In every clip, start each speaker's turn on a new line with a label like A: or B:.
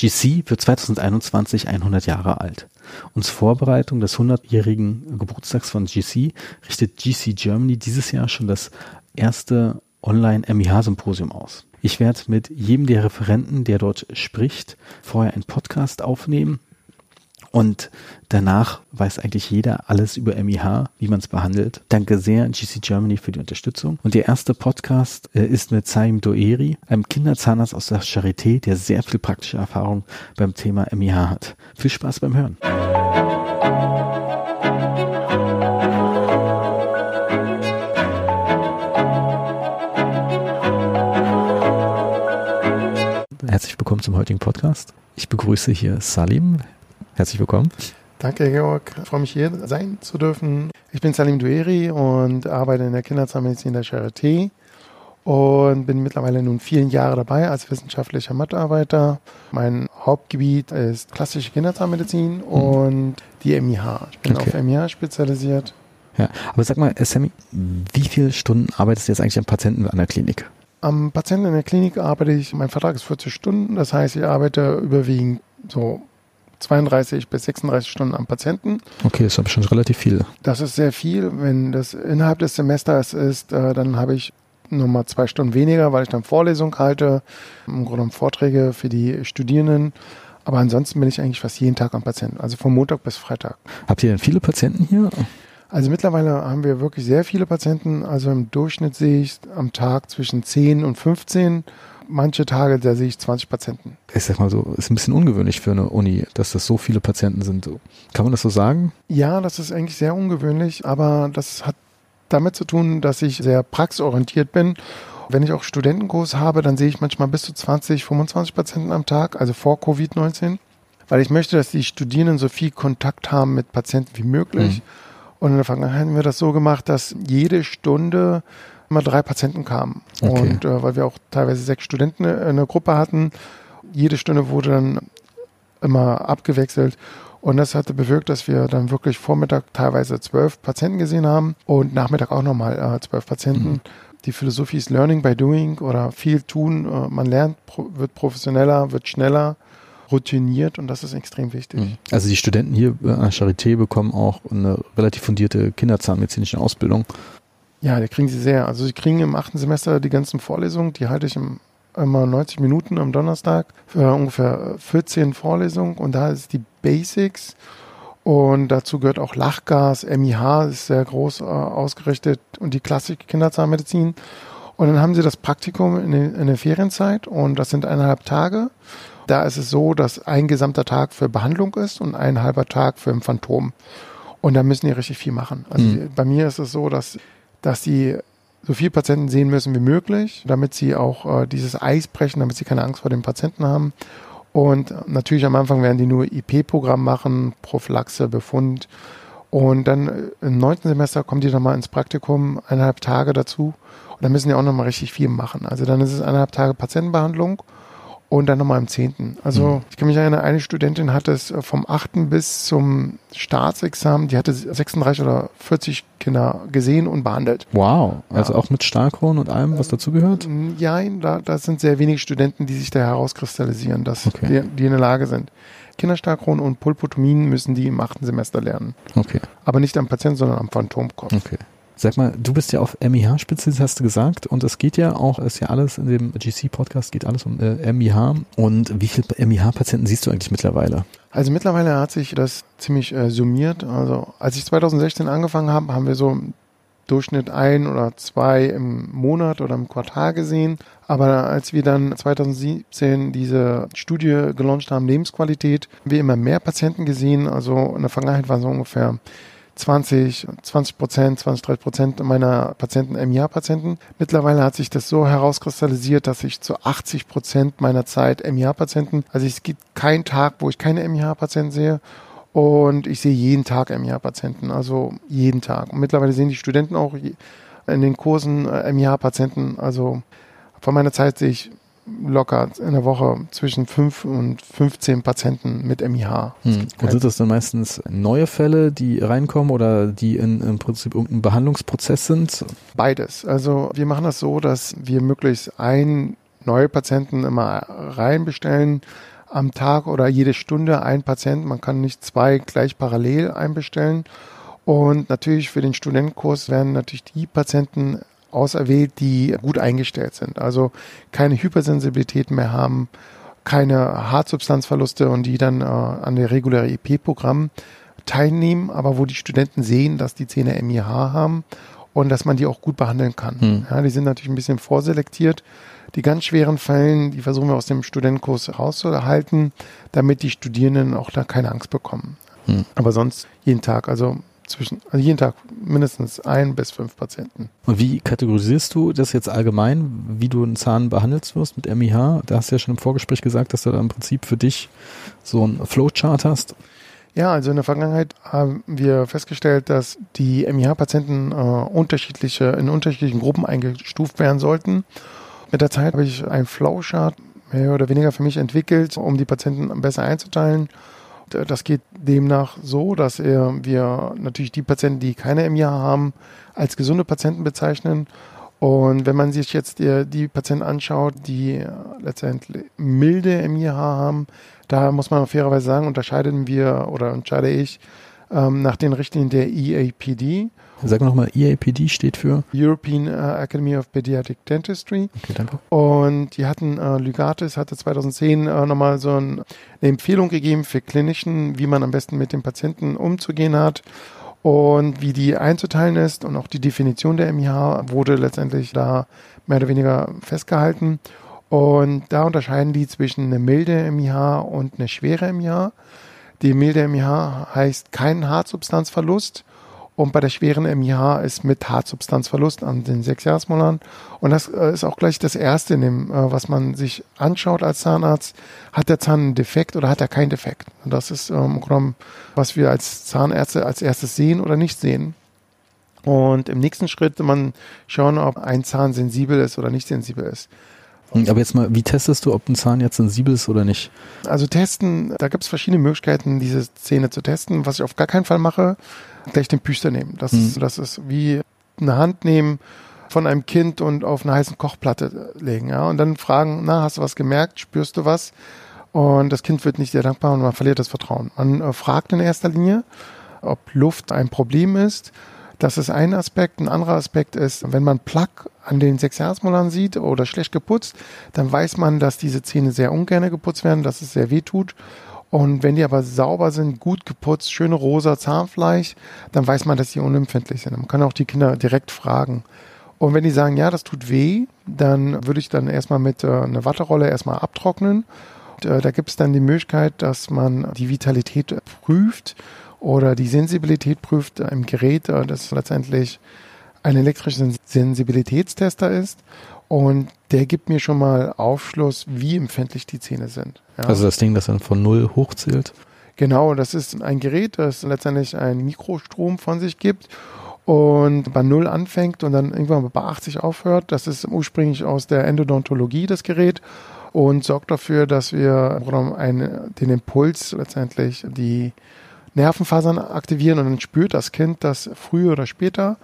A: GC wird 2021 100 Jahre alt. Und zur Vorbereitung des 100-jährigen Geburtstags von GC richtet GC Germany dieses Jahr schon das erste Online-MIH-Symposium aus. Ich werde mit jedem der Referenten, der dort spricht, vorher einen Podcast aufnehmen und danach weiß eigentlich jeder alles über MIH, wie man es behandelt. Danke sehr GC Germany für die Unterstützung. Und der erste Podcast äh, ist mit Saim Doeri, einem Kinderzahnarzt aus der Charité, der sehr viel praktische Erfahrung beim Thema MIH hat. Viel Spaß beim Hören. Herzlich willkommen zum heutigen Podcast. Ich begrüße hier Salim. Herzlich willkommen.
B: Danke, Georg. Ich freue mich, hier sein zu dürfen. Ich bin Salim Dueri und arbeite in der Kinderzahnmedizin der Charité und bin mittlerweile nun vielen Jahre dabei als wissenschaftlicher Mitarbeiter. Mein Hauptgebiet ist klassische Kinderzahnmedizin mhm. und die MIH. Ich bin okay. auf MIH spezialisiert.
A: Ja, aber sag mal, Sammy, wie viele Stunden arbeitest du jetzt eigentlich am Patienten an der Klinik?
B: Am Patienten in der Klinik arbeite ich, mein Vertrag ist 40 Stunden, das heißt, ich arbeite überwiegend so 32 bis 36 Stunden am Patienten.
A: Okay, das ist aber schon relativ viel.
B: Das ist sehr viel. Wenn das innerhalb des Semesters ist, äh, dann habe ich nochmal zwei Stunden weniger, weil ich dann Vorlesung halte, im Grunde genommen Vorträge für die Studierenden. Aber ansonsten bin ich eigentlich fast jeden Tag am Patienten, also von Montag bis Freitag.
A: Habt ihr denn viele Patienten hier?
B: Also mittlerweile haben wir wirklich sehr viele Patienten. Also im Durchschnitt sehe ich am Tag zwischen 10 und 15 manche Tage, da sehe ich 20 Patienten.
A: Ich sag mal so, ist ein bisschen ungewöhnlich für eine Uni, dass das so viele Patienten sind. Kann man das so sagen?
B: Ja, das ist eigentlich sehr ungewöhnlich, aber das hat damit zu tun, dass ich sehr praxisorientiert bin. Wenn ich auch Studentenkurs habe, dann sehe ich manchmal bis zu 20, 25 Patienten am Tag, also vor Covid-19, weil ich möchte, dass die Studierenden so viel Kontakt haben mit Patienten wie möglich. Mhm. Und in der Vergangenheit haben wir das so gemacht, dass jede Stunde immer drei Patienten kamen. Okay. Und äh, weil wir auch teilweise sechs Studenten in der Gruppe hatten, jede Stunde wurde dann immer abgewechselt. Und das hatte bewirkt, dass wir dann wirklich Vormittag teilweise zwölf Patienten gesehen haben und Nachmittag auch nochmal äh, zwölf Patienten. Mhm. Die Philosophie ist Learning by Doing oder viel tun. Äh, man lernt, wird professioneller, wird schneller, routiniert und das ist extrem wichtig. Mhm.
A: Also die Studenten hier an der Charité bekommen auch eine relativ fundierte kinderzahnmedizinische Ausbildung.
B: Ja, die kriegen sie sehr. Also sie kriegen im achten Semester die ganzen Vorlesungen, die halte ich im, immer 90 Minuten am Donnerstag für ungefähr 14 Vorlesungen und da ist die Basics und dazu gehört auch Lachgas, MIH ist sehr groß äh, ausgerichtet und die klassische Kinderzahnmedizin. Und dann haben sie das Praktikum in, in der Ferienzeit und das sind eineinhalb Tage. Da ist es so, dass ein gesamter Tag für Behandlung ist und ein halber Tag für ein Phantom. Und da müssen die richtig viel machen. Also mhm. bei mir ist es so, dass dass sie so viele Patienten sehen müssen wie möglich, damit sie auch äh, dieses Eis brechen, damit sie keine Angst vor den Patienten haben. Und natürlich am Anfang werden die nur IP-Programm machen, Prophylaxe, Befund. Und dann im neunten Semester kommen die dann mal ins Praktikum, eineinhalb Tage dazu. Und dann müssen die auch nochmal richtig viel machen. Also dann ist es eineinhalb Tage Patientenbehandlung und dann nochmal im zehnten. Also mhm. ich kann mich erinnern, eine Studentin hatte es äh, vom achten bis zum Staatsexamen, die hatte 36 oder 40 Kinder gesehen und behandelt.
A: Wow, also ja. auch mit Starkron und allem, was dazugehört?
B: Ja, da, da sind sehr wenige Studenten, die sich da herauskristallisieren, dass okay. die, die in der Lage sind. Kinderstarkron und Pulpotomien müssen die im achten Semester lernen.
A: Okay.
B: Aber nicht am Patienten, sondern am Phantomkopf.
A: Okay. Sag mal, du bist ja auf MIH spezialisiert, hast du gesagt, und es geht ja auch, ist ja alles in dem GC-Podcast, geht alles um äh, MIH. Und wie viele MIH-Patienten siehst du eigentlich mittlerweile?
B: Also mittlerweile hat sich das ziemlich äh, summiert. Also als ich 2016 angefangen habe, haben wir so im Durchschnitt ein oder zwei im Monat oder im Quartal gesehen. Aber als wir dann 2017 diese Studie gelauncht haben, Lebensqualität, haben wir immer mehr Patienten gesehen. Also in der Vergangenheit waren so ungefähr 20, 20 Prozent, 20, 30 Prozent meiner Patienten MIA-Patienten. Mittlerweile hat sich das so herauskristallisiert, dass ich zu 80 Prozent meiner Zeit MIA-Patienten, also es gibt keinen Tag, wo ich keine MIA-Patienten sehe. Und ich sehe jeden Tag MIA-Patienten, also jeden Tag. Und mittlerweile sehen die Studenten auch in den Kursen äh, MIA-Patienten. Also von meiner Zeit sehe ich locker in der Woche zwischen 5 und 15 Patienten mit MIH.
A: Hm. Und sind das dann meistens neue Fälle, die reinkommen oder die in, im Prinzip irgendein Behandlungsprozess sind?
B: Beides. Also wir machen das so, dass wir möglichst einen neue Patienten immer reinbestellen. am Tag oder jede Stunde ein Patient. Man kann nicht zwei gleich parallel einbestellen. Und natürlich für den Studentenkurs werden natürlich die Patienten auserwählt, die gut eingestellt sind. Also keine Hypersensibilität mehr haben, keine Hartsubstanzverluste und die dann äh, an der regulären EP-Programm teilnehmen, aber wo die Studenten sehen, dass die Zähne MIH haben und dass man die auch gut behandeln kann. Hm. Ja, die sind natürlich ein bisschen vorselektiert. Die ganz schweren Fällen, die versuchen wir aus dem Studentenkurs rauszuhalten, damit die Studierenden auch da keine Angst bekommen. Hm. Aber sonst jeden Tag, also zwischen, also jeden Tag mindestens ein bis fünf Patienten.
A: Und wie kategorisierst du das jetzt allgemein, wie du einen Zahn behandelst wirst mit MIH? Da hast du ja schon im Vorgespräch gesagt, dass du da im Prinzip für dich so ein Flowchart hast.
B: Ja, also in der Vergangenheit haben wir festgestellt, dass die MIH-Patienten äh, unterschiedliche, in unterschiedlichen Gruppen eingestuft werden sollten. Mit der Zeit habe ich einen Flowchart mehr oder weniger für mich entwickelt, um die Patienten besser einzuteilen. Das geht demnach so, dass wir natürlich die Patienten, die keine MIH haben, als gesunde Patienten bezeichnen. Und wenn man sich jetzt die, die Patienten anschaut, die letztendlich milde MIH haben, da muss man fairerweise sagen, unterscheiden wir oder unterscheide ich ähm, nach den Richtlinien der EAPD.
A: Sag nochmal, EAPD steht für
B: European uh, Academy of Pediatric Dentistry. Okay, danke. Und die hatten, äh, Lygatis hatte 2010 äh, nochmal so ein, eine Empfehlung gegeben für Klinischen, wie man am besten mit dem Patienten umzugehen hat und wie die einzuteilen ist und auch die Definition der MIH wurde letztendlich da mehr oder weniger festgehalten. Und da unterscheiden die zwischen einer milde MIH und einer schwere MIH. Die milde MIH heißt kein Hartsubstanzverlust und bei der schweren MIH ist mit Hartsubstanzverlust an den Sechsjahresmolaren. Und das äh, ist auch gleich das Erste, dem, äh, was man sich anschaut als Zahnarzt. Hat der Zahn einen Defekt oder hat er keinen Defekt? Und das ist ähm, genommen, was wir als Zahnärzte als erstes sehen oder nicht sehen. Und im nächsten Schritt man schauen, ob ein Zahn sensibel ist oder nicht sensibel ist.
A: Aber jetzt mal, wie testest du, ob ein Zahn jetzt sensibel ist oder nicht?
B: Also testen, da gibt es verschiedene Möglichkeiten, diese Zähne zu testen. Was ich auf gar keinen Fall mache, gleich den Püster nehmen. Das, mhm. ist, das ist wie eine Hand nehmen von einem Kind und auf eine heiße Kochplatte legen. Ja? Und dann fragen, na, hast du was gemerkt? Spürst du was? Und das Kind wird nicht sehr dankbar und man verliert das Vertrauen. Man äh, fragt in erster Linie, ob Luft ein Problem ist das ist ein Aspekt. Ein anderer Aspekt ist, wenn man Plaque an den Sechsjahresmolaren sieht oder schlecht geputzt, dann weiß man, dass diese Zähne sehr ungern geputzt werden, dass es sehr weh tut. Und wenn die aber sauber sind, gut geputzt, schöne rosa Zahnfleisch, dann weiß man, dass die unempfindlich sind. Man kann auch die Kinder direkt fragen. Und wenn die sagen, ja, das tut weh, dann würde ich dann erstmal mit äh, einer Watterolle erstmal abtrocknen. Und, äh, da gibt es dann die Möglichkeit, dass man die Vitalität prüft oder die Sensibilität prüft im Gerät, äh, das letztendlich ein elektrischer Sensibilitätstester ist. Und der gibt mir schon mal Aufschluss, wie empfindlich die Zähne sind.
A: Ja. Also das Ding, das dann von null hochzählt?
B: Genau, das ist ein Gerät, das letztendlich einen Mikrostrom von sich gibt und bei null anfängt und dann irgendwann bei 80 aufhört. Das ist ursprünglich aus der Endodontologie das Gerät und sorgt dafür, dass wir einen, den Impuls letztendlich die Nervenfasern aktivieren und dann spürt das Kind das früher oder später.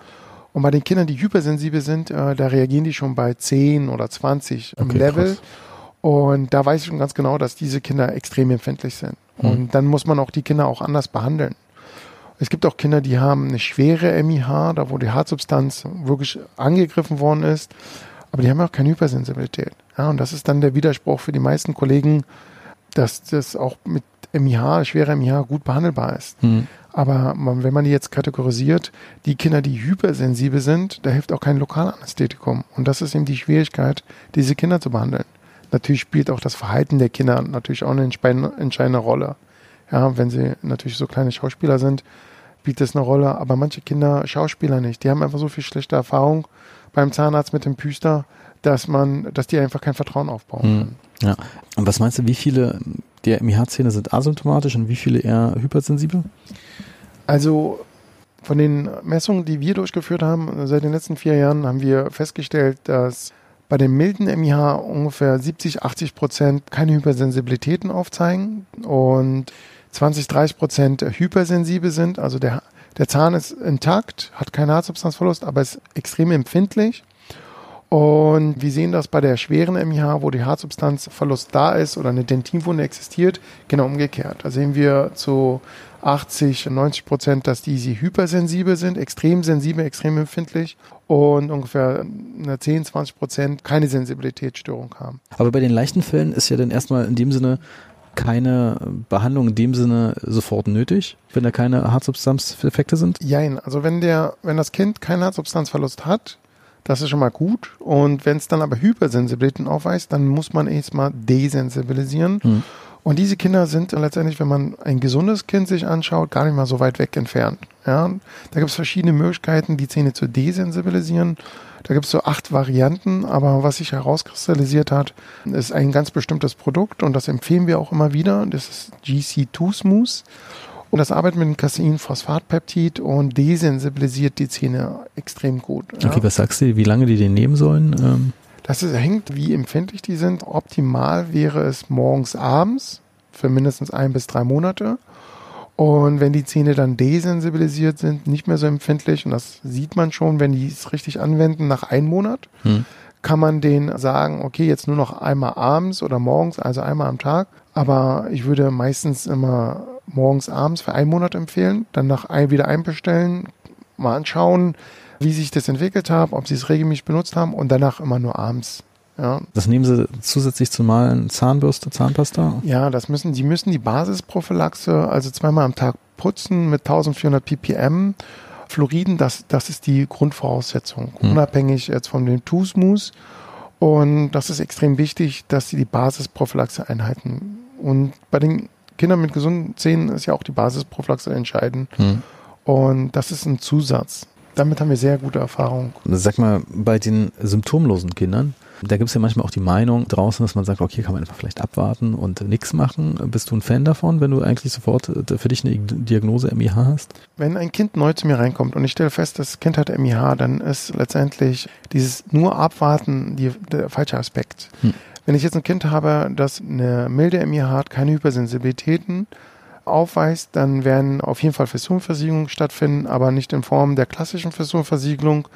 B: Und bei den Kindern, die hypersensibel sind, äh, da reagieren die schon bei 10 oder 20 im okay, Level. Krass. Und da weiß ich schon ganz genau, dass diese Kinder extrem empfindlich sind. Mhm. Und dann muss man auch die Kinder auch anders behandeln. Es gibt auch Kinder, die haben eine schwere MIH, da wo die Hartsubstanz wirklich angegriffen worden ist, aber die haben auch keine Hypersensibilität. Ja, und das ist dann der Widerspruch für die meisten Kollegen, dass das auch mit MIH, schwerer MIH gut behandelbar ist. Mhm. Aber man, wenn man die jetzt kategorisiert, die Kinder, die hypersensibel sind, da hilft auch kein Lokalanästhetikum. Und das ist eben die Schwierigkeit, diese Kinder zu behandeln. Natürlich spielt auch das Verhalten der Kinder natürlich auch eine entscheidende Rolle. Ja, wenn sie natürlich so kleine Schauspieler sind, spielt das eine Rolle. Aber manche Kinder Schauspieler nicht. Die haben einfach so viel schlechte Erfahrung beim Zahnarzt mit dem Püster, dass man, dass die einfach kein Vertrauen aufbauen hm. können.
A: Ja. Und was meinst du, wie viele der MIH-Zähne sind asymptomatisch und wie viele eher hypersensibel?
B: Also von den Messungen, die wir durchgeführt haben, seit den letzten vier Jahren, haben wir festgestellt, dass bei den milden MIH ungefähr 70, 80 Prozent keine Hypersensibilitäten aufzeigen und 20, 30 Prozent hypersensibel sind. Also der, der Zahn ist intakt, hat keinen Hartsubstanzverlust, aber ist extrem empfindlich. Und wir sehen das bei der schweren MIH, wo die Hartsubstanzverlust da ist oder eine Dentinwunde existiert, genau umgekehrt. Da sehen wir zu 80, 90 Prozent, dass die sie hypersensibel sind, extrem sensibel, extrem empfindlich und ungefähr 10, 20 Prozent keine Sensibilitätsstörung haben.
A: Aber bei den leichten Fällen ist ja dann erstmal in dem Sinne keine Behandlung in dem Sinne sofort nötig, wenn da keine Hartsubstanzeffekte sind?
B: Jein, also wenn der, wenn das Kind keinen Hartsubstanzverlust hat, das ist schon mal gut. Und wenn es dann aber Hypersensibilitäten aufweist, dann muss man erstmal desensibilisieren. Hm. Und diese Kinder sind letztendlich, wenn man ein gesundes Kind sich anschaut, gar nicht mal so weit weg entfernt. Ja, da gibt es verschiedene Möglichkeiten, die Zähne zu desensibilisieren. Da gibt es so acht Varianten, aber was sich herauskristallisiert hat, ist ein ganz bestimmtes Produkt und das empfehlen wir auch immer wieder. Das ist GC2 Smooth. Und das arbeitet mit dem Caseinphosphatpeptid und desensibilisiert die Zähne extrem gut.
A: Ja. Okay, was sagst du, wie lange die den nehmen sollen? Ähm
B: das ist, hängt, wie empfindlich die sind. Optimal wäre es morgens, abends für mindestens ein bis drei Monate. Und wenn die Zähne dann desensibilisiert sind, nicht mehr so empfindlich, und das sieht man schon, wenn die es richtig anwenden, nach einem Monat, hm. kann man denen sagen, okay, jetzt nur noch einmal abends oder morgens, also einmal am Tag. Aber ich würde meistens immer morgens, abends für einen Monat empfehlen, dann nach ein, wieder einbestellen, mal anschauen, wie sich das entwickelt hat, ob sie es regelmäßig benutzt haben und danach immer nur abends. Ja.
A: Das nehmen sie zusätzlich zum Malen Zahnbürste, Zahnpasta?
B: Ja, das müssen, die müssen die Basisprophylaxe, also zweimal am Tag putzen mit 1400 ppm. Fluoriden, das, das ist die Grundvoraussetzung, hm. unabhängig jetzt von dem Tusmus. Und das ist extrem wichtig, dass sie die Basisprophylaxe einhalten. Und bei den Kindern mit gesunden Zähnen ist ja auch die Basisprophylaxe entscheidend. Hm. Und das ist ein Zusatz damit haben wir sehr gute Erfahrungen.
A: Sag mal, bei den symptomlosen Kindern, da gibt es ja manchmal auch die Meinung draußen, dass man sagt, okay, kann man einfach vielleicht abwarten und nichts machen. Bist du ein Fan davon, wenn du eigentlich sofort äh, für dich eine Diagnose MIH hast?
B: Wenn ein Kind neu zu mir reinkommt und ich stelle fest, das Kind hat MIH, dann ist letztendlich dieses nur Abwarten die, der falsche Aspekt. Hm. Wenn ich jetzt ein Kind habe, das eine milde MIH hat, keine Hypersensibilitäten, aufweist, dann werden auf jeden Fall Fissurversiegelungen stattfinden, aber nicht in Form der klassischen Fissurversiegelung,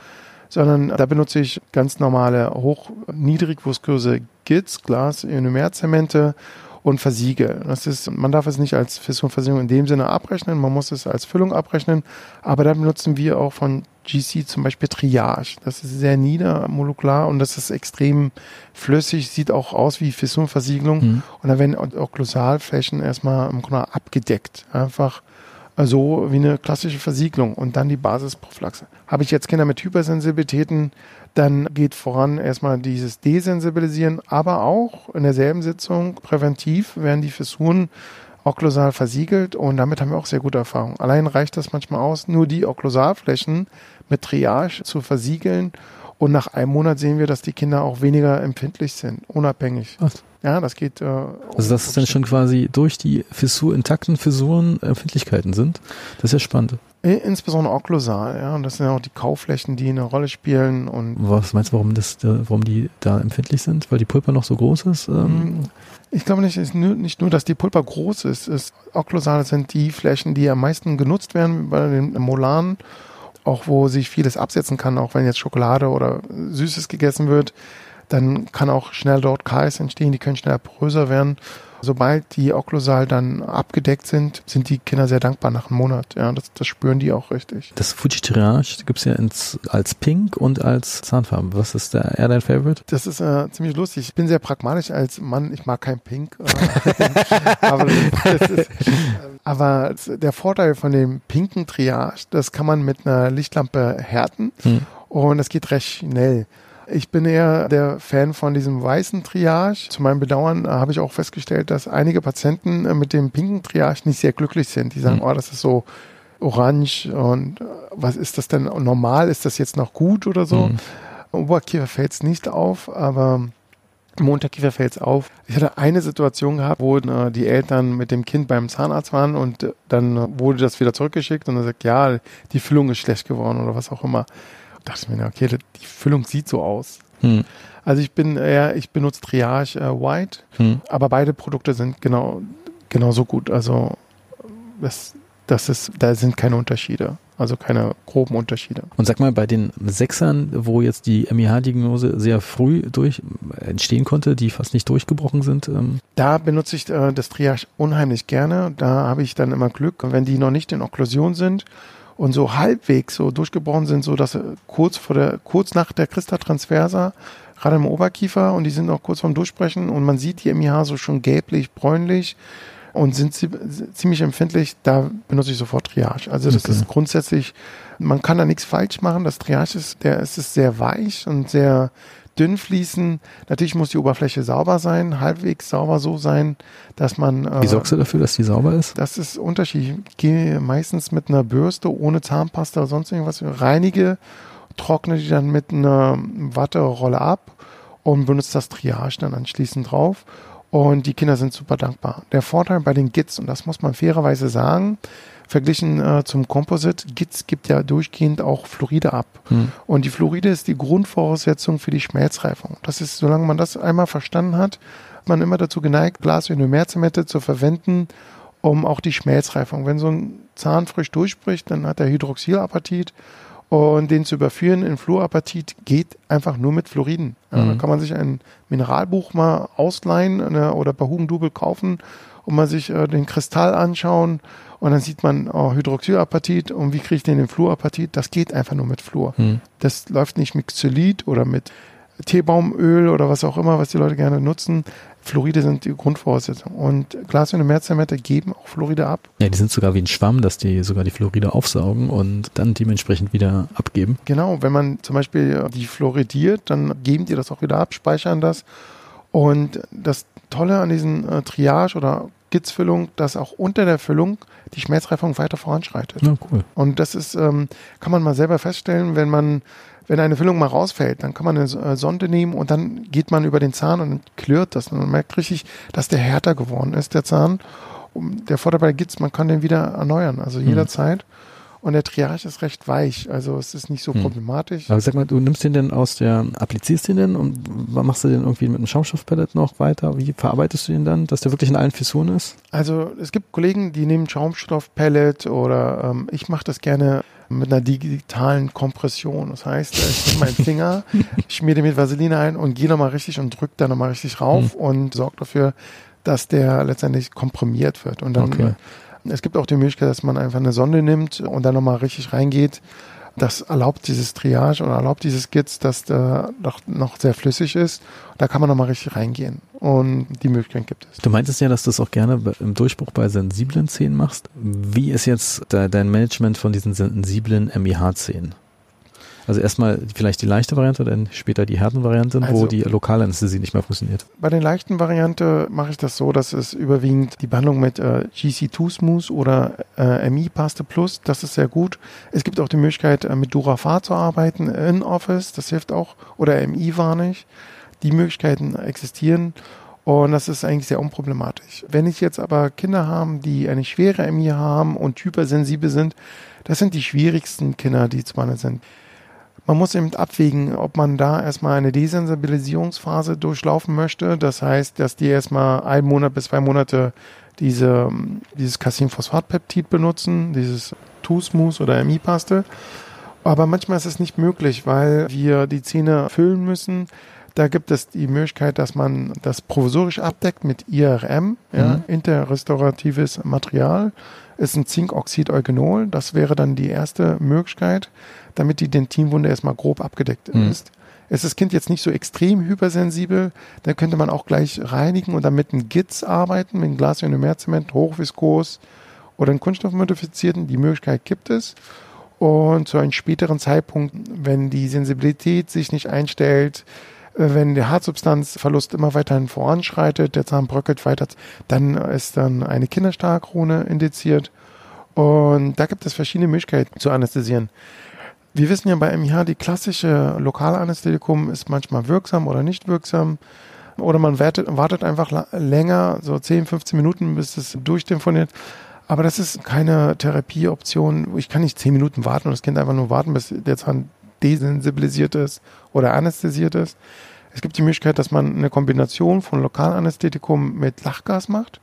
B: sondern da benutze ich ganz normale hoch-niedrigvisköse GITS, Glas, Ionomerzemente und versiegel. Das ist, man darf es nicht als Fissurversiegelung in dem Sinne abrechnen, man muss es als Füllung abrechnen, aber da benutzen wir auch von GC zum Beispiel Triage. Das ist sehr niedermolekular und das ist extrem flüssig, sieht auch aus wie Fissurversiegelung. Mhm. Und da werden Okklusalflächen erstmal im Grunde abgedeckt. Einfach so wie eine klassische Versiegelung und dann die Basisprophylaxe. Habe ich jetzt Kinder mit Hypersensibilitäten, dann geht voran erstmal dieses Desensibilisieren, aber auch in derselben Sitzung präventiv werden die Fissuren okklusal versiegelt und damit haben wir auch sehr gute Erfahrungen. Allein reicht das manchmal aus, nur die Okklusalflächen mit Triage zu versiegeln und nach einem Monat sehen wir, dass die Kinder auch weniger empfindlich sind, unabhängig. Was? Ja, das geht. Äh,
A: also dass es dann schon quasi durch die Fissur, intakten Fissuren Empfindlichkeiten sind. Das ist ja spannend.
B: Insbesondere okklusal, ja. Und das sind ja auch die Kauflächen, die eine Rolle spielen. Und
A: Was meinst du, warum, das, warum die da empfindlich sind? Weil die Pulpa noch so groß ist? Ähm?
B: Hm, ich glaube nicht, ist nur, nicht nur, dass die Pulpa groß ist. ist okklusal sind die Flächen, die am meisten genutzt werden bei den Molaren auch wo sich vieles absetzen kann, auch wenn jetzt Schokolade oder Süßes gegessen wird, dann kann auch schnell dort Kais entstehen, die können schneller poröser werden. Sobald die Okklusal dann abgedeckt sind, sind die Kinder sehr dankbar nach einem Monat. Ja, das, das spüren die auch richtig.
A: Das Fuji Tirage gibt es ja ins, als Pink und als Zahnfarbe. Was ist da eher dein Favorite?
B: Das ist äh, ziemlich lustig. Ich bin sehr pragmatisch als Mann. Ich mag kein Pink. aber, ist, aber, der Vorteil von dem pinken Triage, das kann man mit einer Lichtlampe härten. Hm. Und es geht recht schnell. Ich bin eher der Fan von diesem weißen Triage. Zu meinem Bedauern äh, habe ich auch festgestellt, dass einige Patienten äh, mit dem pinken Triage nicht sehr glücklich sind. Die sagen, mhm. oh, das ist so orange und äh, was ist das denn normal? Ist das jetzt noch gut oder so? Mhm. Oberkiefer fällt es nicht auf, aber im Unterkiefer fällt es auf. Ich hatte eine Situation gehabt, wo äh, die Eltern mit dem Kind beim Zahnarzt waren und äh, dann wurde das wieder zurückgeschickt und er sagt, ja, die Füllung ist schlecht geworden oder was auch immer dachte ich mir, okay, die Füllung sieht so aus. Hm. Also ich bin eher, ich benutze Triage äh, White, hm. aber beide Produkte sind genau genauso gut. Also das, das ist, da sind keine Unterschiede. Also keine groben Unterschiede.
A: Und sag mal, bei den Sechsern, wo jetzt die MIH-Diagnose sehr früh durch entstehen konnte, die fast nicht durchgebrochen sind. Ähm
B: da benutze ich äh, das Triage unheimlich gerne. Da habe ich dann immer Glück. wenn die noch nicht in Okklusion sind und so halbwegs so durchgebrochen sind, so dass kurz vor der, kurz nach der Christa Transversa, gerade im Oberkiefer und die sind auch kurz vorm Durchbrechen und man sieht die MIH so schon gelblich, bräunlich und sind ziemlich empfindlich, da benutze ich sofort Triage. Also das okay. ist grundsätzlich, man kann da nichts falsch machen. Das Triage ist, der es ist sehr weich und sehr dünn fließen. Natürlich muss die Oberfläche sauber sein, halbwegs sauber so sein, dass man.
A: Äh, Wie sorgst du dafür, dass die sauber ist?
B: Das ist unterschiedlich. Ich gehe meistens mit einer Bürste ohne Zahnpasta oder sonst irgendwas, reinige, trockne die dann mit einer Watterolle ab und benutze das Triage dann anschließend drauf. Und die Kinder sind super dankbar. Der Vorteil bei den Gits, und das muss man fairerweise sagen, verglichen äh, zum Composite, Gits gibt ja durchgehend auch Fluoride ab. Hm. Und die Fluoride ist die Grundvoraussetzung für die Schmelzreifung. Das ist, solange man das einmal verstanden hat, hat man immer dazu geneigt, Glasönomerzemette zu verwenden, um auch die Schmelzreifung. Wenn so ein Zahn frisch durchbricht, dann hat er Hydroxylapatit und den zu überführen in Fluorapatit geht einfach nur mit Fluoriden. Ja, mhm. Da kann man sich ein Mineralbuch mal ausleihen ne, oder bei Hugendubel kaufen und mal sich äh, den Kristall anschauen und dann sieht man oh, Hydroxylapatit und wie kriege ich den in Fluorapatit? Das geht einfach nur mit Fluor. Mhm. Das läuft nicht mit Xylit oder mit Teebaumöl oder was auch immer, was die Leute gerne nutzen. Fluoride sind die Grundvoraussetzung. Und Glas- und Mehrzellmette geben auch Fluoride ab.
A: Ja, die sind sogar wie ein Schwamm, dass die sogar die Fluoride aufsaugen und dann dementsprechend wieder abgeben.
B: Genau, wenn man zum Beispiel die fluoridiert, dann geben die das auch wieder ab, speichern das. Und das Tolle an diesen äh, Triage oder Gitzfüllung, dass auch unter der Füllung die Schmerzreifung weiter voranschreitet. Ja, cool. Und das ist, ähm, kann man mal selber feststellen, wenn man wenn eine Füllung mal rausfällt, dann kann man eine äh, Sonde nehmen und dann geht man über den Zahn und klirrt das. Und man merkt richtig, dass der härter geworden ist, der Zahn. Der Vorteil bei Gitz, man kann den wieder erneuern, also mhm. Und der Triage ist recht weich, also es ist nicht so mhm. problematisch.
A: Aber sag mal, du nimmst den denn aus der, applizierst den denn und machst du den irgendwie mit einem Schaumstoffpellet noch weiter? Wie verarbeitest du den dann, dass der wirklich in allen Fissuren ist?
B: Also es gibt Kollegen, die nehmen Schaumstoffpellet oder ähm, ich mache das gerne mit einer digitalen Kompression. Das heißt, ich nehme meinen Finger, schmier den mit Vaseline ein und gehe nochmal richtig und drücke da nochmal richtig rauf mhm. und sorge dafür, dass der letztendlich komprimiert wird. Und dann, okay. Es gibt auch die Möglichkeit, dass man einfach eine Sonde nimmt und dann nochmal richtig reingeht das erlaubt dieses Triage oder erlaubt dieses Gits, dass doch noch sehr flüssig ist. Da kann man nochmal richtig reingehen. Und die Möglichkeit gibt es.
A: Du meintest ja, dass du es auch gerne im Durchbruch bei sensiblen Zähnen machst. Wie ist jetzt dein Management von diesen sensiblen MIH-Zähnen? Also erstmal vielleicht die leichte Variante, dann später die Härtenvariante, also, wo die Lokalanästhesie nicht mehr funktioniert.
B: Bei den leichten Variante mache ich das so, dass es überwiegend die Behandlung mit äh, GC2 Smooth oder äh, MI Paste Plus, das ist sehr gut. Es gibt auch die Möglichkeit, äh, mit Durafar zu arbeiten in Office, das hilft auch, oder MI Varnish. Die Möglichkeiten existieren. Und das ist eigentlich sehr unproblematisch. Wenn ich jetzt aber Kinder habe, die eine schwere MI haben und hypersensibel sind, das sind die schwierigsten Kinder, die zu behandeln sind. Man muss eben abwägen, ob man da erstmal eine Desensibilisierungsphase durchlaufen möchte. Das heißt, dass die erstmal einen Monat bis zwei Monate diese, dieses Casinphosphatpeptid benutzen, dieses Tusmus oder Mi-Paste. Aber manchmal ist es nicht möglich, weil wir die Zähne füllen müssen. Da gibt es die Möglichkeit, dass man das provisorisch abdeckt mit IRM, ja, mhm. interrestauratives Material. Ist ein Zinkoxid-Eugenol. Das wäre dann die erste Möglichkeit damit die Dentinwunde erstmal grob abgedeckt mhm. ist. Ist das Kind jetzt nicht so extrem hypersensibel, dann könnte man auch gleich reinigen und dann mit einem Gitz arbeiten, mit einem Glasionomerzement, hochviskos oder einem kunststoffmodifizierten. Die Möglichkeit gibt es. Und zu einem späteren Zeitpunkt, wenn die Sensibilität sich nicht einstellt, äh, wenn der Hartsubstanzverlust immer weiterhin voranschreitet, der Zahn bröckelt weiter, dann ist dann eine Kinderstarkrone indiziert. Und da gibt es verschiedene Möglichkeiten zu anästhesieren. Wir wissen ja bei MIH, die klassische Lokalanästhetikum ist manchmal wirksam oder nicht wirksam. Oder man wartet, wartet einfach länger, so 10, 15 Minuten, bis es durchtelefoniert. Aber das ist keine Therapieoption. Ich kann nicht 10 Minuten warten und das Kind einfach nur warten, bis der Zahn desensibilisiert ist oder anästhesiert ist. Es gibt die Möglichkeit, dass man eine Kombination von Lokalanästhetikum mit Lachgas macht.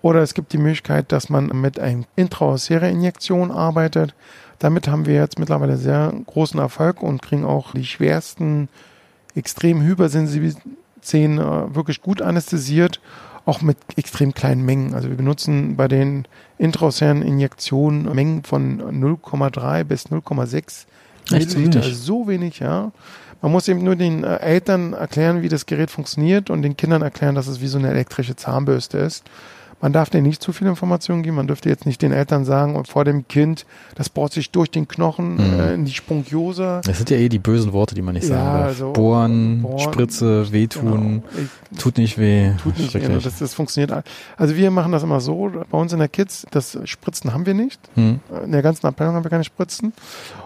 B: Oder es gibt die Möglichkeit, dass man mit einer intraosäre Injektion arbeitet. Damit haben wir jetzt mittlerweile sehr großen Erfolg und kriegen auch die schwersten, extrem hypersensiblen Zähne äh, wirklich gut anästhesiert, auch mit extrem kleinen Mengen. Also wir benutzen bei den intraosären Injektionen Mengen von 0,3 bis 0,6 Milliliter. Also so wenig, ja. Man muss eben nur den äh, Eltern erklären, wie das Gerät funktioniert und den Kindern erklären, dass es wie so eine elektrische Zahnbürste ist. Man darf denen nicht zu viel Informationen geben. Man dürfte jetzt nicht den Eltern sagen und vor dem Kind, das bohrt sich durch den Knochen mhm. äh, in die Spongiose.
A: Das sind ja eh die bösen Worte, die man nicht ja, sagen darf. Also, bohren, bohren, Spritze, wehtun, genau. ich, tut nicht weh.
B: Tut nicht weh. Das, das funktioniert. Also wir machen das immer so. Bei uns in der Kids, das Spritzen haben wir nicht. Mhm. In der ganzen Abteilung haben wir keine Spritzen.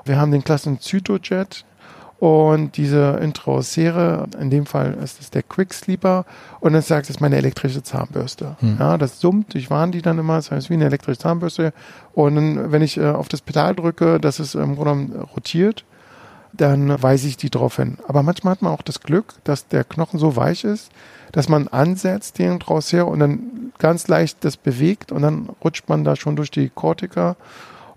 B: Wir haben den klassischen Zytojet und diese Intraosäre, in dem Fall ist es der Quick Sleeper und es sagt, es ist meine elektrische Zahnbürste. Hm. Ja, das summt, ich warne die dann immer, das heißt wie eine elektrische Zahnbürste. Und dann, wenn ich äh, auf das Pedal drücke, dass es im Grunde rotiert, dann weise ich die drauf hin. Aber manchmal hat man auch das Glück, dass der Knochen so weich ist, dass man ansetzt den draus her und dann ganz leicht das bewegt und dann rutscht man da schon durch die Kortika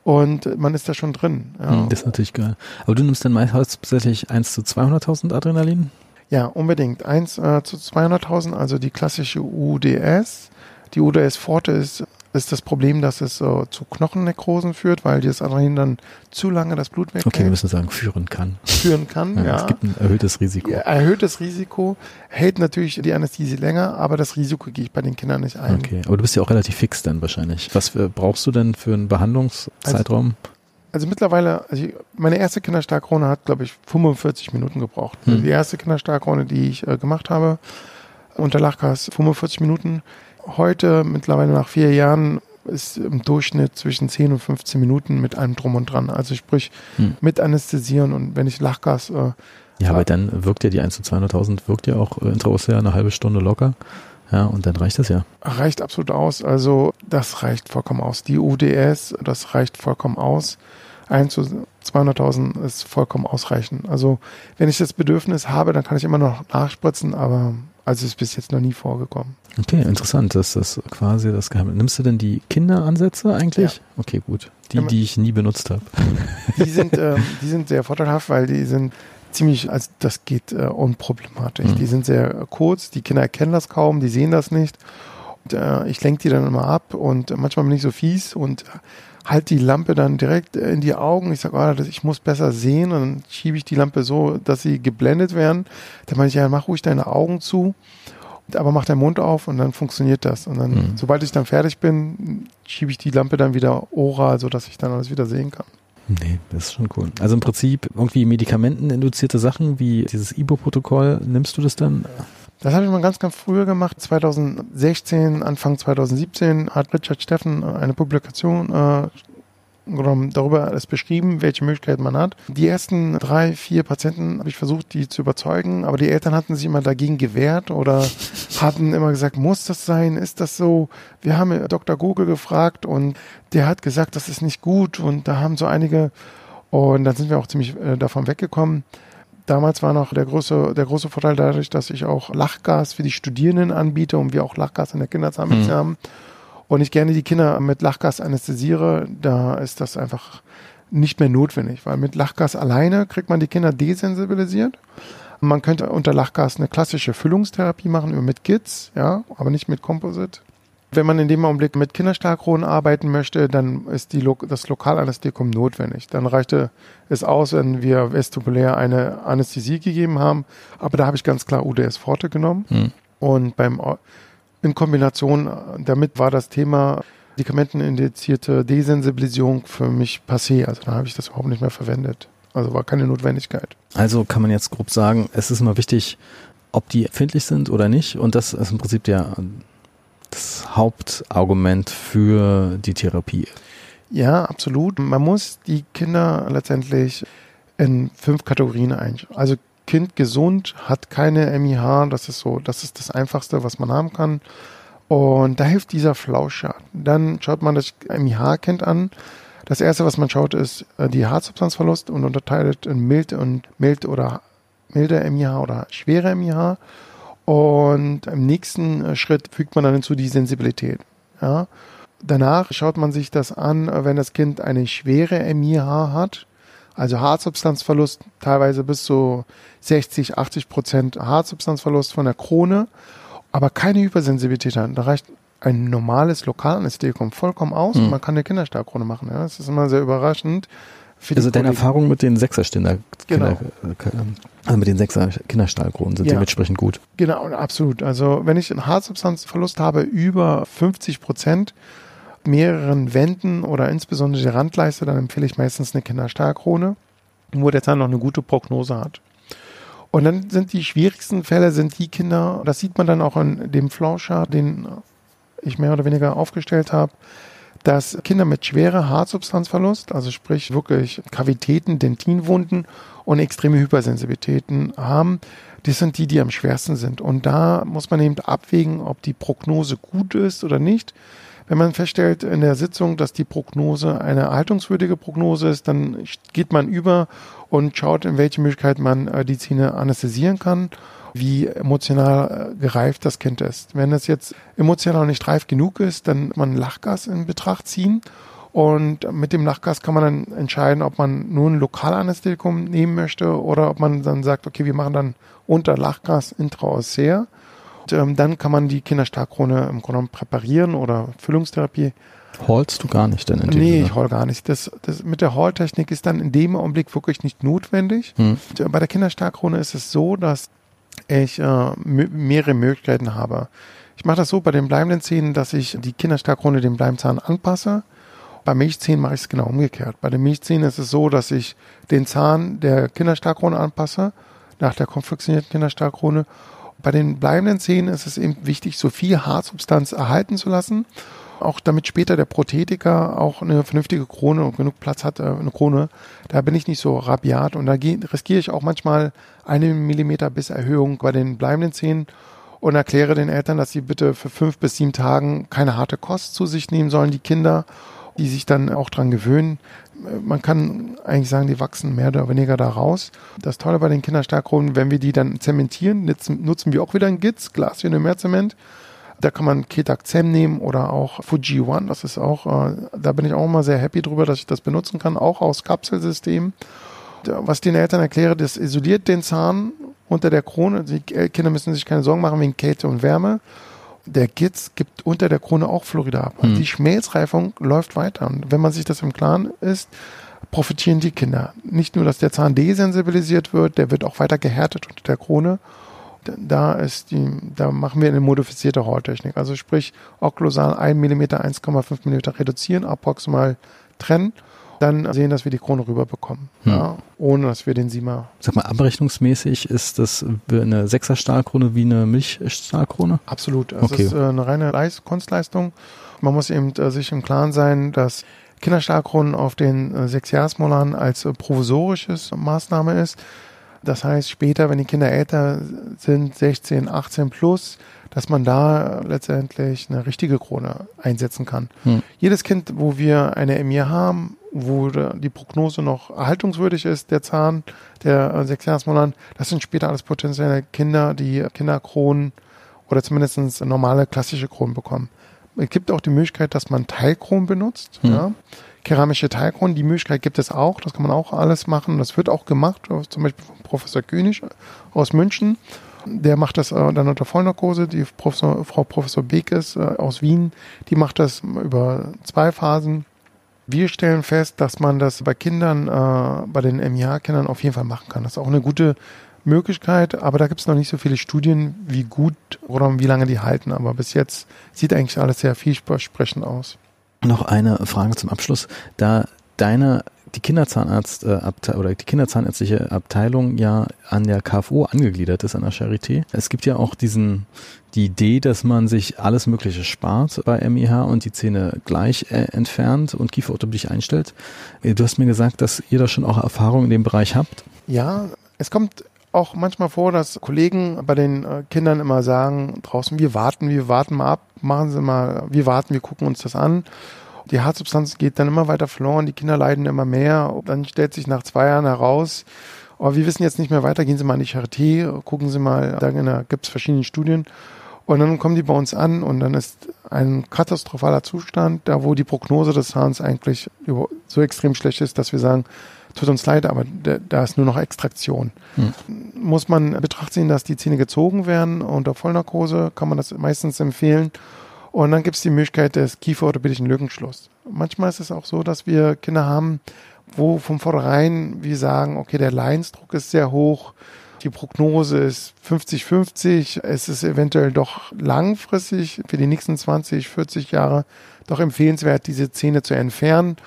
B: und man ist da schon drin.
A: Ja. Hm, das ist natürlich geil. Aber du nimmst dann meist hauptsächlich 1 zu 200.000 Adrenalin?
B: Ja, unbedingt. 1 äh, zu 200.000, also die klassische UDS. Die UDS Forte ist ist das Problem, dass es äh, zu Knochennekrosen führt, weil das Adrenalin dann zu lange das Blut weggeht.
A: Okay, wir müssen sagen, führen kann.
B: Führen kann, ja. ja.
A: Es gibt ein erhöhtes Risiko.
B: Erhöhtes Risiko hält natürlich die Anästhesie länger, aber das Risiko gehe ich bei den Kindern nicht ein.
A: Okay, aber du bist ja auch relativ fix dann wahrscheinlich. Was für, brauchst du denn für einen Behandlungszeitraum?
B: Also, also mittlerweile, also meine erste Kinderstarkrone hat, glaube ich, 45 Minuten gebraucht. Hm. Die erste Kinderstarkrone, die ich äh, gemacht habe, unter Lachgas 45 Minuten heute, mittlerweile nach vier Jahren, ist im Durchschnitt zwischen 10 und 15 Minuten mit allem drum und dran. Also sprich, hm. mit Anästhesieren und wenn ich Lachgas. Äh,
A: ja, aber dann wirkt ja die 1 zu 200.000, wirkt ja auch äh, intraossär eine halbe Stunde locker. Ja, und dann reicht das ja.
B: Reicht absolut aus. Also, das reicht vollkommen aus. Die UDS, das reicht vollkommen aus. 1 zu 200.000 ist vollkommen ausreichend. Also, wenn ich das Bedürfnis habe, dann kann ich immer noch nachspritzen, aber also ist bis jetzt noch nie vorgekommen.
A: Okay, interessant. Das ist quasi das Geheimnis. Nimmst du denn die Kinderansätze eigentlich? Ja. Okay, gut. Die, die ich nie benutzt habe.
B: Die sind, äh, die sind sehr vorteilhaft, weil die sind ziemlich, also das geht äh, unproblematisch. Mhm. Die sind sehr kurz, die Kinder erkennen das kaum, die sehen das nicht. Und, äh, ich lenke die dann immer ab und manchmal bin ich so fies und halt die Lampe dann direkt in die Augen. Ich sage, oh, ich muss besser sehen. Und dann schiebe ich die Lampe so, dass sie geblendet werden. Dann meine ich, ja, mach ruhig deine Augen zu, aber mach deinen Mund auf und dann funktioniert das. Und dann, mhm. sobald ich dann fertig bin, schiebe ich die Lampe dann wieder oral, sodass ich dann alles wieder sehen kann.
A: Nee, das ist schon cool. Also im Prinzip irgendwie medikamenteninduzierte Sachen wie dieses Ibo-Protokoll, nimmst du das dann?
B: Das habe ich mal ganz, ganz früher gemacht. 2016, Anfang 2017 hat Richard Steffen eine Publikation äh, genommen, darüber alles beschrieben, welche Möglichkeiten man hat. Die ersten drei, vier Patienten habe ich versucht, die zu überzeugen, aber die Eltern hatten sich immer dagegen gewehrt oder hatten immer gesagt, muss das sein? Ist das so? Wir haben Dr. Google gefragt und der hat gesagt, das ist nicht gut und da haben so einige und dann sind wir auch ziemlich äh, davon weggekommen. Damals war noch der große, der große Vorteil dadurch, dass ich auch Lachgas für die Studierenden anbiete und wir auch Lachgas in der Kinderzahnmedizin mhm. haben. Und ich gerne die Kinder mit Lachgas anästhesiere, da ist das einfach nicht mehr notwendig, weil mit Lachgas alleine kriegt man die Kinder desensibilisiert. Man könnte unter Lachgas eine klassische Füllungstherapie machen mit GITS, ja, aber nicht mit Composite. Wenn man in dem Augenblick mit Kinderstarkronen arbeiten möchte, dann ist die, das Lokalanästhetikum notwendig. Dann reichte es aus, wenn wir vestibulär eine Anästhesie gegeben haben. Aber da habe ich ganz klar UDS Forte genommen. Hm. Und beim, in Kombination damit war das Thema medikamentenindizierte Desensibilisierung für mich passé. Also da habe ich das überhaupt nicht mehr verwendet. Also war keine Notwendigkeit.
A: Also kann man jetzt grob sagen, es ist immer wichtig, ob die empfindlich sind oder nicht. Und das ist im Prinzip der das Hauptargument für die Therapie.
B: Ja, absolut. Man muss die Kinder letztendlich in fünf Kategorien einstellen. Also Kind gesund, hat keine MIH, das ist so, das ist das Einfachste, was man haben kann. Und da hilft dieser Flauschschaden. Dann schaut man das MIH-Kind an. Das erste, was man schaut, ist äh, die Haarsubstanzverlust und unterteilt in mild und mild oder milde MIH oder schwere MIH. Und im nächsten äh, Schritt fügt man dann hinzu die Sensibilität. Ja. Danach schaut man sich das an, wenn das Kind eine schwere MIH hat, also Haarsubstanzverlust, teilweise bis zu 60, 80 Prozent Haarsubstanzverlust von der Krone, aber keine Hypersensibilität hat. Da reicht ein normales Lokalanästhetikum vollkommen aus mhm. und man kann eine Kinderstarkrone machen. Ja. Das ist immer sehr überraschend.
A: Also deine Erfahrungen mit den Sechserständer, genau. also mit den Sechser Kinderstahlkronen sind ja. dementsprechend gut.
B: Genau, absolut. Also wenn ich einen Haarsubstanzverlust habe über 50 Prozent, mehreren Wänden oder insbesondere die Randleiste, dann empfehle ich meistens eine Kinderstahlkrone, wo der Zahn noch eine gute Prognose hat. Und dann sind die schwierigsten Fälle sind die Kinder, das sieht man dann auch in dem Flowchart, den ich mehr oder weniger aufgestellt habe, dass Kinder mit schwerer Haarsubstanzverlust, also sprich wirklich Kavitäten, Dentinwunden und extreme Hypersensibilitäten haben. Die sind die, die am schwersten sind. Und da muss man eben abwägen, ob die Prognose gut ist oder nicht. Wenn man feststellt in der Sitzung, dass die Prognose eine erhaltungswürdige Prognose ist, dann geht man über und schaut, in welche Möglichkeit man äh, die Zähne anästhesieren kann wie emotional äh, gereift das Kind ist. Wenn es jetzt emotional nicht reif genug ist, dann man Lachgas in Betracht ziehen. Und mit dem Lachgas kann man dann entscheiden, ob man nur ein Lokalanästhetikum nehmen möchte oder ob man dann sagt, okay, wir machen dann unter Lachgas intraossär. Und, ähm, dann kann man die Kinderstarkrone im Grunde präparieren oder Füllungstherapie.
A: Hallst du gar nicht denn
B: in dem Nee, Sinne? ich hall gar nicht. Das, das mit der Hall-Technik ist dann in dem Augenblick wirklich nicht notwendig. Hm. Bei der Kinderstarkrone ist es so, dass ich äh, mehrere Möglichkeiten habe. Ich mache das so bei den bleibenden Zähnen, dass ich die Kinderstarkrone dem Bleibenzahn anpasse. Bei Milchzähnen mache ich es genau umgekehrt. Bei den Milchzähnen ist es so, dass ich den Zahn der Kinderstarkrone anpasse, nach der konfektionierten Kinderstarkrone. Bei den bleibenden Zähnen ist es eben wichtig, so viel Haarsubstanz erhalten zu lassen auch damit später der Prothetiker auch eine vernünftige Krone und genug Platz hat, äh, eine Krone, da bin ich nicht so rabiat und da riskiere ich auch manchmal eine Millimeter bis Erhöhung bei den bleibenden Zähnen und erkläre den Eltern, dass sie bitte für fünf bis sieben Tagen keine harte Kost zu sich nehmen sollen, die Kinder, die sich dann auch dran gewöhnen. Man kann eigentlich sagen, die wachsen mehr oder weniger da raus. Das Tolle bei den Kinderstarkkronen, wenn wir die dann zementieren, nutzen, wir auch wieder ein Gitz, Glas wie mehr Zement da kann man Ketaxem nehmen oder auch Fuji One. Das ist auch, äh, da bin ich auch immer sehr happy drüber, dass ich das benutzen kann, auch aus Kapselsystem. Was den Eltern erkläre, das isoliert den Zahn unter der Krone. Die Kinder müssen sich keine Sorgen machen wegen Kälte und Wärme. Der Gitz gibt unter der Krone auch Florida ab. Also mhm. Die Schmelzreifung läuft weiter. Und wenn man sich das im Klaren ist, profitieren die Kinder. Nicht nur, dass der Zahn desensibilisiert wird, der wird auch weiter gehärtet unter der Krone da ist die, da machen wir eine modifizierte Haartechnik. Also sprich, okklusal 1 mm, 1,5 mm reduzieren, approximal trennen, dann sehen, dass wir die Krone rüberbekommen, hm. ja, ohne dass wir den Siemer.
A: Sag mal, abrechnungsmäßig ist das eine Sechser-Stahlkrone wie eine Milchstahlkrone?
B: Absolut. Es okay. ist äh, eine reine Leist Kunstleistung. Man muss eben äh, sich im Klaren sein, dass Kinderstahlkronen auf den äh, Sechsjahresmolaren als äh, provisorisches Maßnahme ist. Das heißt, später, wenn die Kinder älter sind, 16, 18 plus, dass man da letztendlich eine richtige Krone einsetzen kann. Hm. Jedes Kind, wo wir eine MI haben, wo die Prognose noch erhaltungswürdig ist, der Zahn, der äh, Sechsjahresmonat, das sind später alles potenzielle Kinder, die Kinderkronen oder zumindest normale klassische Kronen bekommen. Es gibt auch die Möglichkeit, dass man Teilkronen benutzt. Hm. Ja keramische Teilkronen. Die Möglichkeit gibt es auch. Das kann man auch alles machen. Das wird auch gemacht. Zum Beispiel von Professor König aus München. Der macht das äh, dann unter Vollnarkose. Die Professor, Frau Professor Bekes äh, aus Wien, die macht das über zwei Phasen. Wir stellen fest, dass man das bei Kindern, äh, bei den MIA-Kindern auf jeden Fall machen kann. Das ist auch eine gute Möglichkeit, aber da gibt es noch nicht so viele Studien, wie gut oder wie lange die halten. Aber bis jetzt sieht eigentlich alles sehr vielversprechend aus.
A: Noch eine Frage zum Abschluss. Da deine die Kinderzahnarzt äh, oder die kinderzahnärztliche Abteilung ja an der KFO angegliedert ist an der Charité. Es gibt ja auch diesen die Idee, dass man sich alles Mögliche spart bei MIH und die Zähne gleich äh, entfernt und Kieferorthopädie einstellt. Äh, du hast mir gesagt, dass ihr da schon auch Erfahrung in dem Bereich habt.
B: Ja, es kommt auch manchmal vor, dass Kollegen bei den äh, Kindern immer sagen, draußen, wir warten, wir warten mal ab, machen Sie mal, wir warten, wir gucken uns das an. Die Hartsubstanz geht dann immer weiter verloren, die Kinder leiden immer mehr. Dann stellt sich nach zwei Jahren heraus, oh, wir wissen jetzt nicht mehr weiter, gehen Sie mal in die Charité, gucken Sie mal, da gibt es verschiedene Studien. Und dann kommen die bei uns an und dann ist ein katastrophaler Zustand, da wo die Prognose des Zahns eigentlich so extrem schlecht ist, dass wir sagen, tut uns leid, aber da ist nur noch Extraktion. Hm. Muss man Betracht ziehen, dass die Zähne gezogen werden unter Vollnarkose, kann man das meistens empfehlen. Und dann gibt es die Möglichkeit des kieferorthopädischen Lückenschluss. Manchmal ist es auch so, dass wir Kinder haben, wo von vornherein wir sagen, okay, der Leinsdruck ist sehr hoch, die Prognose ist 50-50, es ist eventuell doch langfristig für die nächsten 20, 40 Jahre doch empfehlenswert, diese Zähne zu entfernen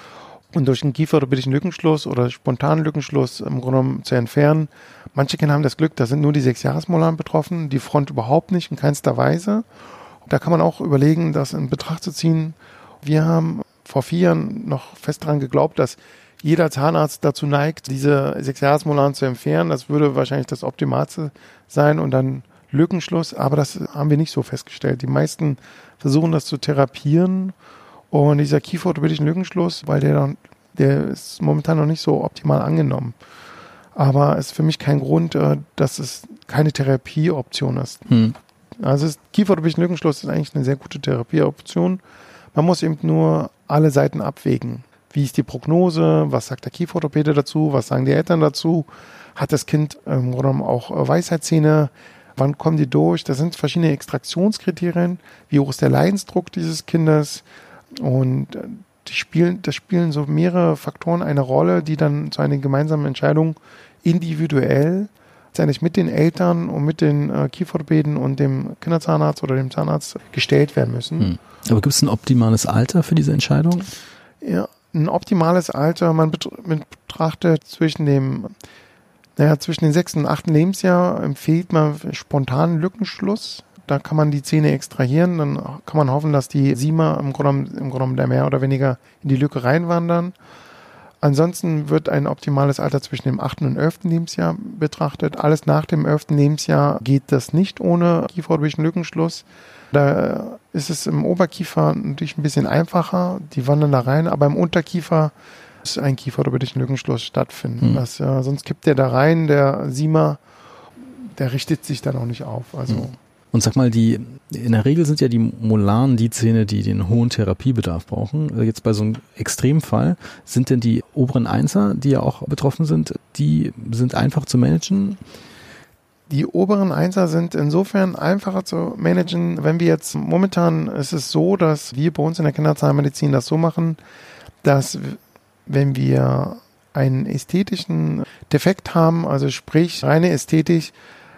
B: und durch einen kieferorthopädischen Lückenschluss oder spontanen Lückenschluss im Grunde genommen zu entfernen. Manche Kinder haben das Glück, da sind nur die sechs Jahresmolaren betroffen, die Front überhaupt nicht, in keinster Weise. Da kann man auch überlegen, das in Betracht zu ziehen. Wir haben vor vier Jahren noch fest daran geglaubt, dass jeder Zahnarzt dazu neigt, diese Sechsjahresmolaren zu entfernen. Das würde wahrscheinlich das Optimalste sein und dann Lückenschluss, aber das haben wir nicht so festgestellt. Die meisten versuchen das zu therapieren und dieser kieferorthopädischen Lückenschluss, weil der, dann, der ist momentan noch nicht so optimal angenommen. Aber es ist für mich kein Grund, äh, dass es keine Therapieoption ist. Hm. Also kieferorthopädischen Lückenschluss ist eigentlich eine sehr gute Therapieoption. Man muss eben nur alle Seiten abwägen. Wie ist die Prognose? Was sagt der Kieferorthopäde dazu? Was sagen die Eltern dazu? Hat das Kind ähm, auch äh, Weisheitszähne? Wann kommen die durch? Das sind verschiedene Extraktionskriterien. Wie hoch ist der Leidensdruck dieses Kindes? Und äh, die spielen, das spielen so mehrere Faktoren eine Rolle, die dann zu einer gemeinsamen Entscheidung individuell letztendlich mit den Eltern und mit den äh, Kieferorthopäden und dem Kinderzahnarzt oder dem Zahnarzt gestellt werden müssen. Hm.
A: Aber gibt es ein optimales Alter für diese Entscheidung?
B: Ja, ein optimales Alter, man betrachtet zwischen dem, naja, zwischen dem sechsten und achten Lebensjahr empfiehlt man spontanen Lückenschluss. Da kann man die Zähne extrahieren, dann kann man hoffen, dass die Siemer im Grunde, im Grunde mehr oder weniger in die Lücke reinwandern. Ansonsten wird ein optimales Alter zwischen dem achten und elften Lebensjahr betrachtet. Alles nach dem elften Lebensjahr geht das nicht ohne kieferorthopädischen Lückenschluss. Da ist es im Oberkiefer natürlich ein bisschen einfacher, die wandern da rein, aber im Unterkiefer ist ein kieferorthopädischen Lückenschluss stattfinden. Mhm. Das, äh, sonst kippt der da rein, der Siemer, der richtet sich dann auch nicht auf. Also mhm.
A: Und sag mal, die, in der Regel sind ja die Molaren die Zähne, die den hohen Therapiebedarf brauchen. Äh, jetzt bei so einem Extremfall sind denn die oberen Einser, die ja auch betroffen sind, die sind einfach zu managen?
B: Die oberen Einser sind insofern einfacher zu managen, wenn wir jetzt momentan ist es so, dass wir bei uns in der Kinderzahnmedizin das so machen, dass wenn wir einen ästhetischen Defekt haben, also sprich reine Ästhetik,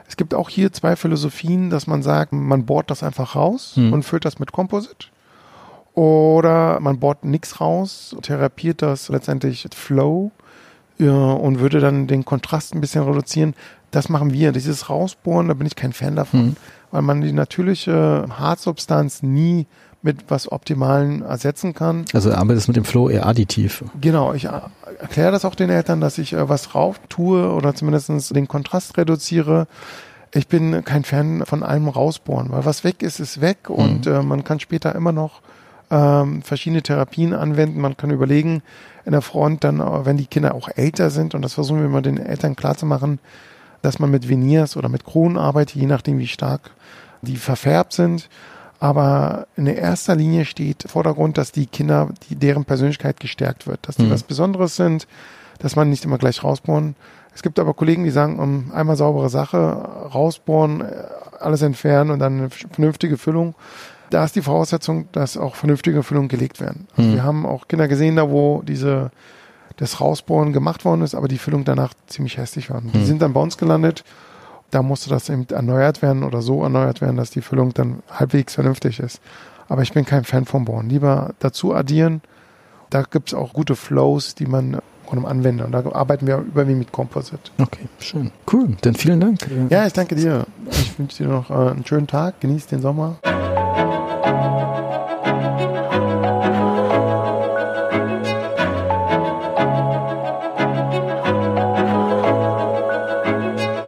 B: es gibt auch hier zwei Philosophien, dass man sagt, man bohrt das einfach raus hm. und füllt das mit Composite. Oder man bohrt nichts raus, therapiert das letztendlich Flow ja, und würde dann den Kontrast ein bisschen reduzieren. Das machen wir. Dieses Rausbohren, da bin ich kein Fan davon, hm. weil man die natürliche Hartsubstanz nie mit was Optimalen ersetzen kann.
A: Also arbeitest mit dem Flow eher additiv.
B: Genau, ich erkläre das auch den Eltern, dass ich äh, was rauf tue oder zumindest den Kontrast reduziere. Ich bin kein Fan von allem rausbohren, weil was weg ist, ist weg mhm. und äh, man kann später immer noch ähm, verschiedene Therapien anwenden. Man kann überlegen, in der Front dann, äh, wenn die Kinder auch älter sind, und das versuchen wir immer den Eltern klarzumachen, dass man mit Veneers oder mit Kronen arbeitet, je nachdem, wie stark die verfärbt sind. Aber in erster Linie steht im Vordergrund, dass die Kinder, die, deren Persönlichkeit gestärkt wird, dass die mhm. was Besonderes sind, dass man nicht immer gleich rausbohren. Es gibt aber Kollegen, die sagen, um einmal saubere Sache, rausbohren, äh, alles entfernen und dann eine vernünftige Füllung. Da ist die Voraussetzung, dass auch vernünftige Füllungen gelegt werden. Also mhm. Wir haben auch Kinder gesehen, da wo diese das Rausbohren gemacht worden ist, aber die Füllung danach ziemlich hässlich war. Die mhm. sind dann bei uns gelandet da musste das eben erneuert werden oder so erneuert werden, dass die Füllung dann halbwegs vernünftig ist. Aber ich bin kein Fan vom Bohren. Lieber dazu addieren. Da gibt es auch gute Flows, die man anwendet. Und da arbeiten wir überwiegend mit Composite.
A: Okay, schön. Cool. Dann vielen Dank.
B: Ja, ich danke dir. Ich wünsche dir noch äh, einen schönen Tag. Genieß den Sommer.